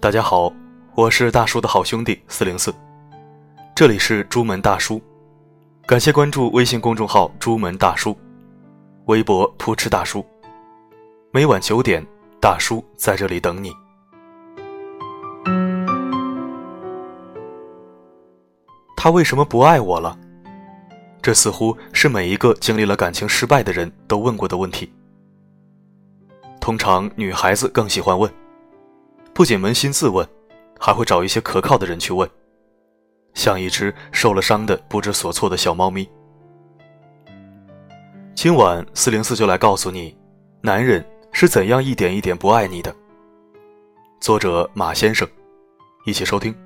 大家好，我是大叔的好兄弟四零四，这里是朱门大叔，感谢关注微信公众号朱门大叔，微博扑哧大叔，每晚九点，大叔在这里等你。他为什么不爱我了？这似乎是每一个经历了感情失败的人都问过的问题。通常女孩子更喜欢问，不仅扪心自问，还会找一些可靠的人去问，像一只受了伤的不知所措的小猫咪。今晚四零四就来告诉你，男人是怎样一点一点不爱你的。作者马先生，一起收听。《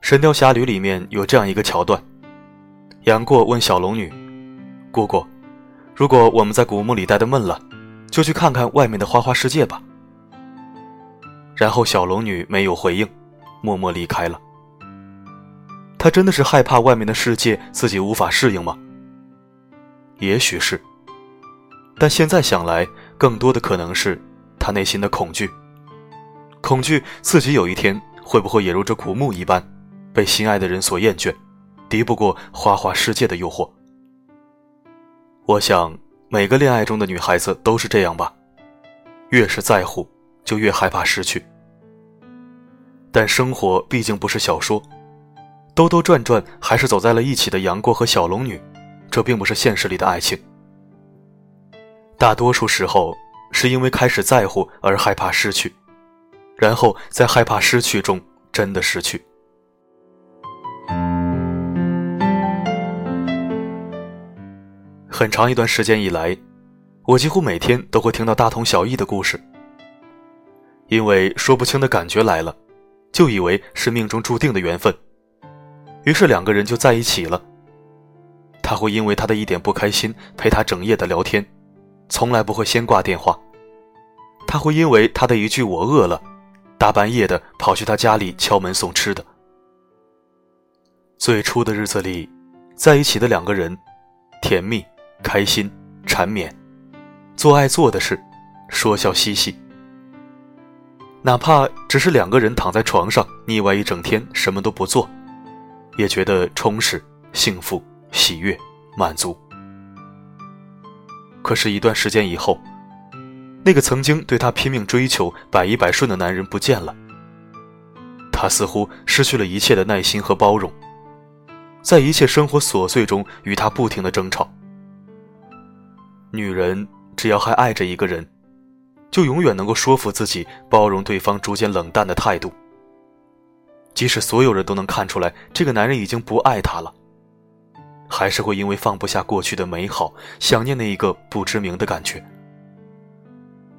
神雕侠侣》里面有这样一个桥段：杨过问小龙女：“姑姑，如果我们在古墓里待的闷了，就去看看外面的花花世界吧。”然后小龙女没有回应，默默离开了。她真的是害怕外面的世界自己无法适应吗？也许是，但现在想来，更多的可能是她内心的恐惧，恐惧自己有一天会不会也如这古墓一般。被心爱的人所厌倦，敌不过花花世界的诱惑。我想，每个恋爱中的女孩子都是这样吧，越是在乎，就越害怕失去。但生活毕竟不是小说，兜兜转转还是走在了一起的杨过和小龙女，这并不是现实里的爱情。大多数时候，是因为开始在乎而害怕失去，然后在害怕失去中真的失去。很长一段时间以来，我几乎每天都会听到大同小异的故事。因为说不清的感觉来了，就以为是命中注定的缘分，于是两个人就在一起了。他会因为他的一点不开心陪他整夜的聊天，从来不会先挂电话。他会因为他的一句“我饿了”，大半夜的跑去他家里敲门送吃的。最初的日子里，在一起的两个人，甜蜜。开心、缠绵，做爱做的事，说笑嬉戏。哪怕只是两个人躺在床上腻歪一整天，什么都不做，也觉得充实、幸福、喜悦、满足。可是，一段时间以后，那个曾经对他拼命追求、百依百顺的男人不见了。他似乎失去了一切的耐心和包容，在一切生活琐碎中与他不停的争吵。女人只要还爱着一个人，就永远能够说服自己包容对方逐渐冷淡的态度。即使所有人都能看出来这个男人已经不爱她了，还是会因为放不下过去的美好，想念那一个不知名的感觉，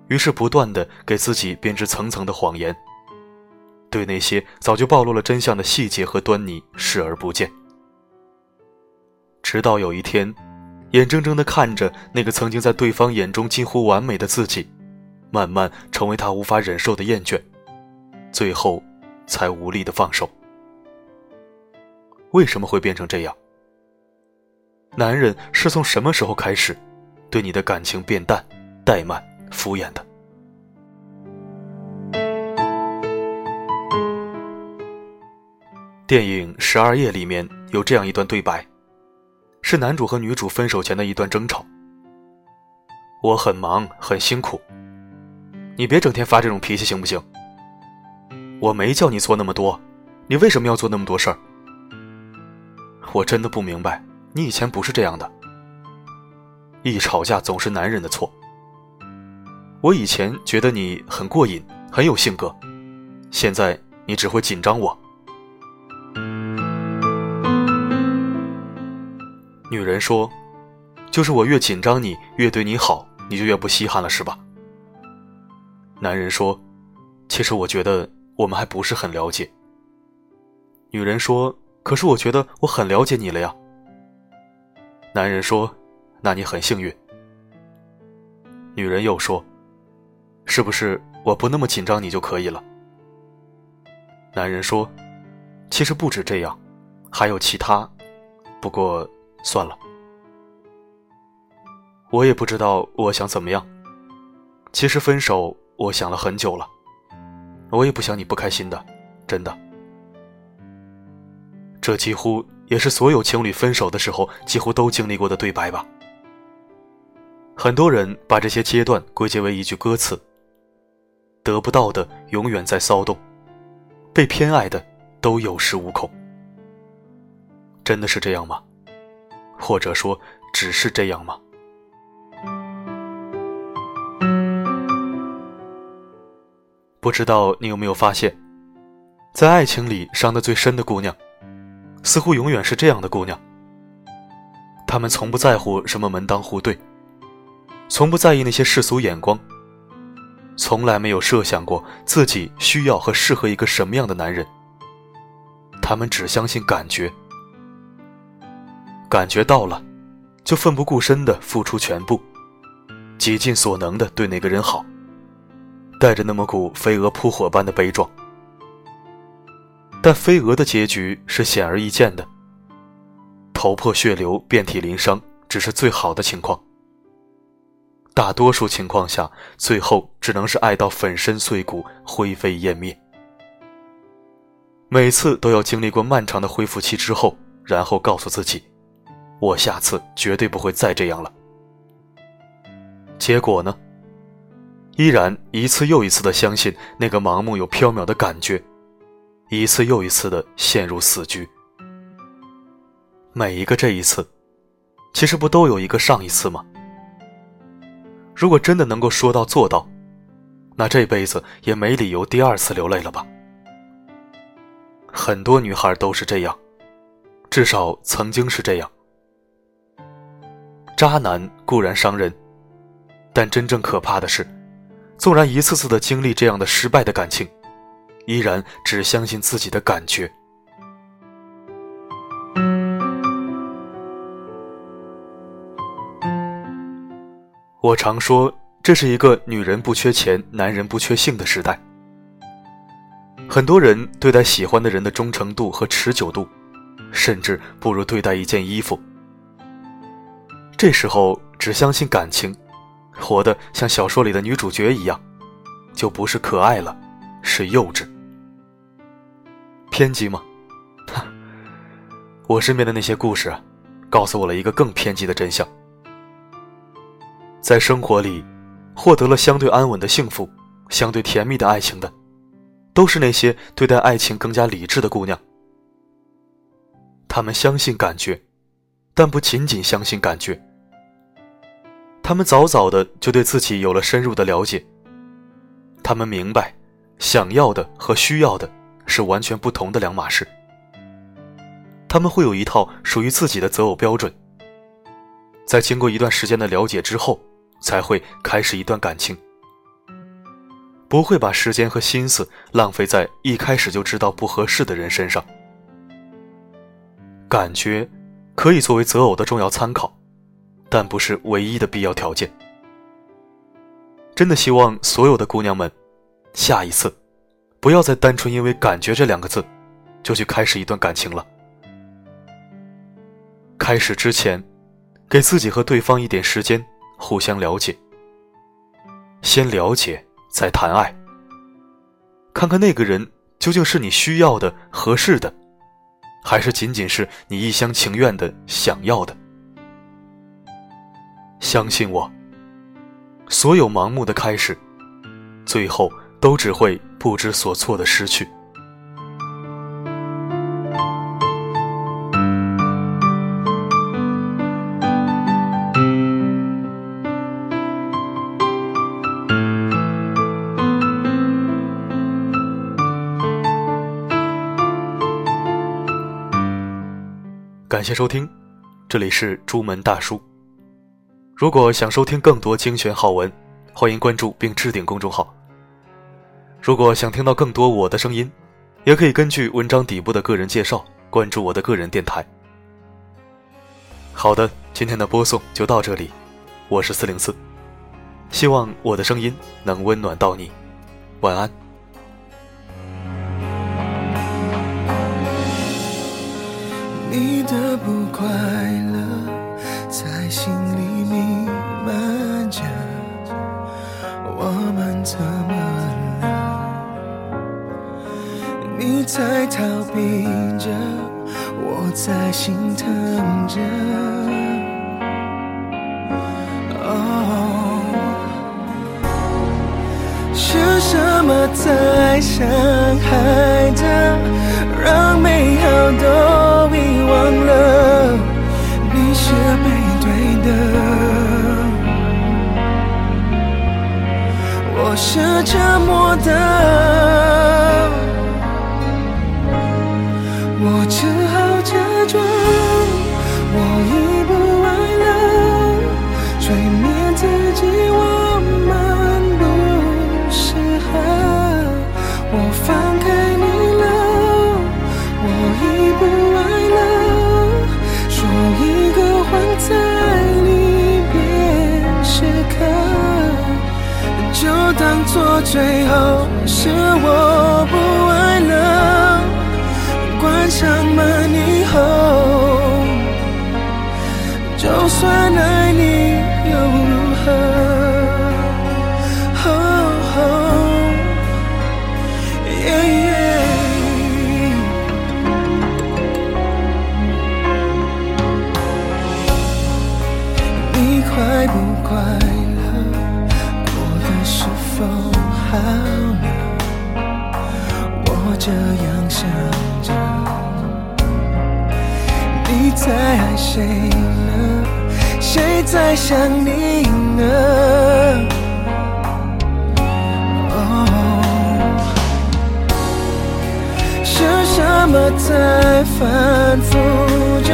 于是不断的给自己编织层层的谎言，对那些早就暴露了真相的细节和端倪视而不见，直到有一天。眼睁睁地看着那个曾经在对方眼中近乎完美的自己，慢慢成为他无法忍受的厌倦，最后才无力的放手。为什么会变成这样？男人是从什么时候开始，对你的感情变淡、怠慢、敷衍的？电影《十二夜》里面有这样一段对白。是男主和女主分手前的一段争吵。我很忙，很辛苦，你别整天发这种脾气行不行？我没叫你做那么多，你为什么要做那么多事儿？我真的不明白，你以前不是这样的。一吵架总是男人的错。我以前觉得你很过瘾，很有性格，现在你只会紧张我。女人说：“就是我越紧张，你越对你好，你就越不稀罕了，是吧？”男人说：“其实我觉得我们还不是很了解。”女人说：“可是我觉得我很了解你了呀。”男人说：“那你很幸运。”女人又说：“是不是我不那么紧张你就可以了？”男人说：“其实不止这样，还有其他，不过。”算了，我也不知道我想怎么样。其实分手，我想了很久了。我也不想你不开心的，真的。这几乎也是所有情侣分手的时候几乎都经历过的对白吧。很多人把这些阶段归结为一句歌词：“得不到的永远在骚动，被偏爱的都有恃无恐。”真的是这样吗？或者说，只是这样吗？不知道你有没有发现，在爱情里伤得最深的姑娘，似乎永远是这样的姑娘。她们从不在乎什么门当户对。从不在意那些世俗眼光，从来没有设想过自己需要和适合一个什么样的男人。他们只相信感觉，感觉到了，就奋不顾身的付出全部，极尽所能的对那个人好，带着那么股飞蛾扑火般的悲壮。但飞蛾的结局是显而易见的，头破血流、遍体鳞伤，只是最好的情况。大多数情况下，最后只能是爱到粉身碎骨、灰飞烟灭。每次都要经历过漫长的恢复期之后，然后告诉自己：“我下次绝对不会再这样了。”结果呢？依然一次又一次的相信那个盲目又缥缈的感觉，一次又一次的陷入死局。每一个这一次，其实不都有一个上一次吗？如果真的能够说到做到，那这辈子也没理由第二次流泪了吧？很多女孩都是这样，至少曾经是这样。渣男固然伤人，但真正可怕的是，纵然一次次的经历这样的失败的感情，依然只相信自己的感觉。我常说，这是一个女人不缺钱、男人不缺性的时代。很多人对待喜欢的人的忠诚度和持久度，甚至不如对待一件衣服。这时候只相信感情，活得像小说里的女主角一样，就不是可爱了，是幼稚。偏激吗？我身边的那些故事，告诉我了一个更偏激的真相。在生活里，获得了相对安稳的幸福、相对甜蜜的爱情的，都是那些对待爱情更加理智的姑娘。她们相信感觉，但不仅仅相信感觉。他们早早的就对自己有了深入的了解。他们明白，想要的和需要的是完全不同的两码事。他们会有一套属于自己的择偶标准。在经过一段时间的了解之后。才会开始一段感情，不会把时间和心思浪费在一开始就知道不合适的人身上。感觉可以作为择偶的重要参考，但不是唯一的必要条件。真的希望所有的姑娘们，下一次不要再单纯因为“感觉”这两个字就去开始一段感情了。开始之前，给自己和对方一点时间。互相了解，先了解再谈爱。看看那个人究竟是你需要的、合适的，还是仅仅是你一厢情愿的想要的？相信我，所有盲目的开始，最后都只会不知所措的失去。感谢收听，这里是朱门大叔。如果想收听更多精选好文，欢迎关注并置顶公众号。如果想听到更多我的声音，也可以根据文章底部的个人介绍关注我的个人电台。好的，今天的播送就到这里，我是四零四，希望我的声音能温暖到你，晚安。你的不快是什么在伤害着，让美好都遗忘了？你是背对的，我是沉默的。我只好假装，我已不爱了，催眠自己最后是我不爱了。关上门以后，就算爱你又如何？在爱谁呢？谁在想你呢？哦，是什么在反复着，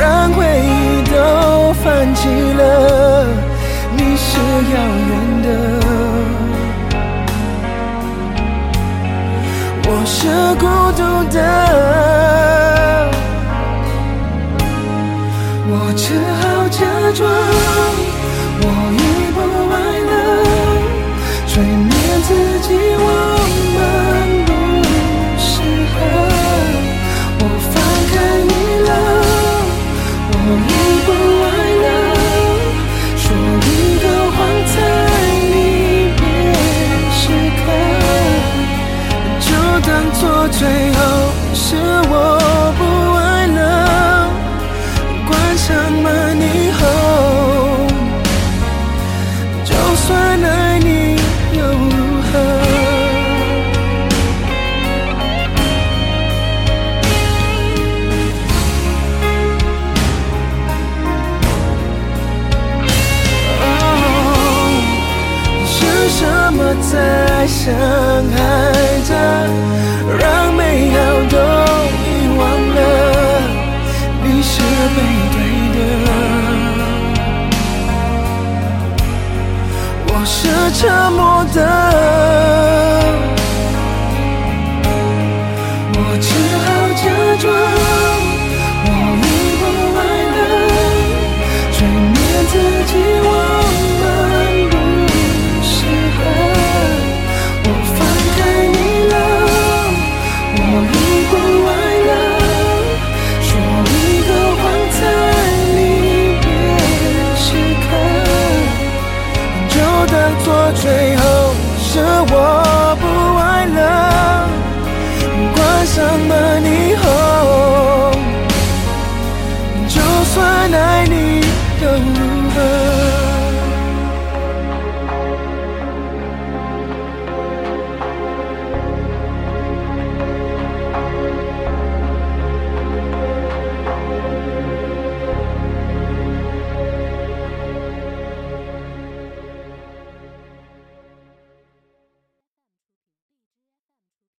让回忆都泛起了？你是遥远的，我是孤独的。着在伤害着，让美好都遗忘了？你是背对的，我是沉默的。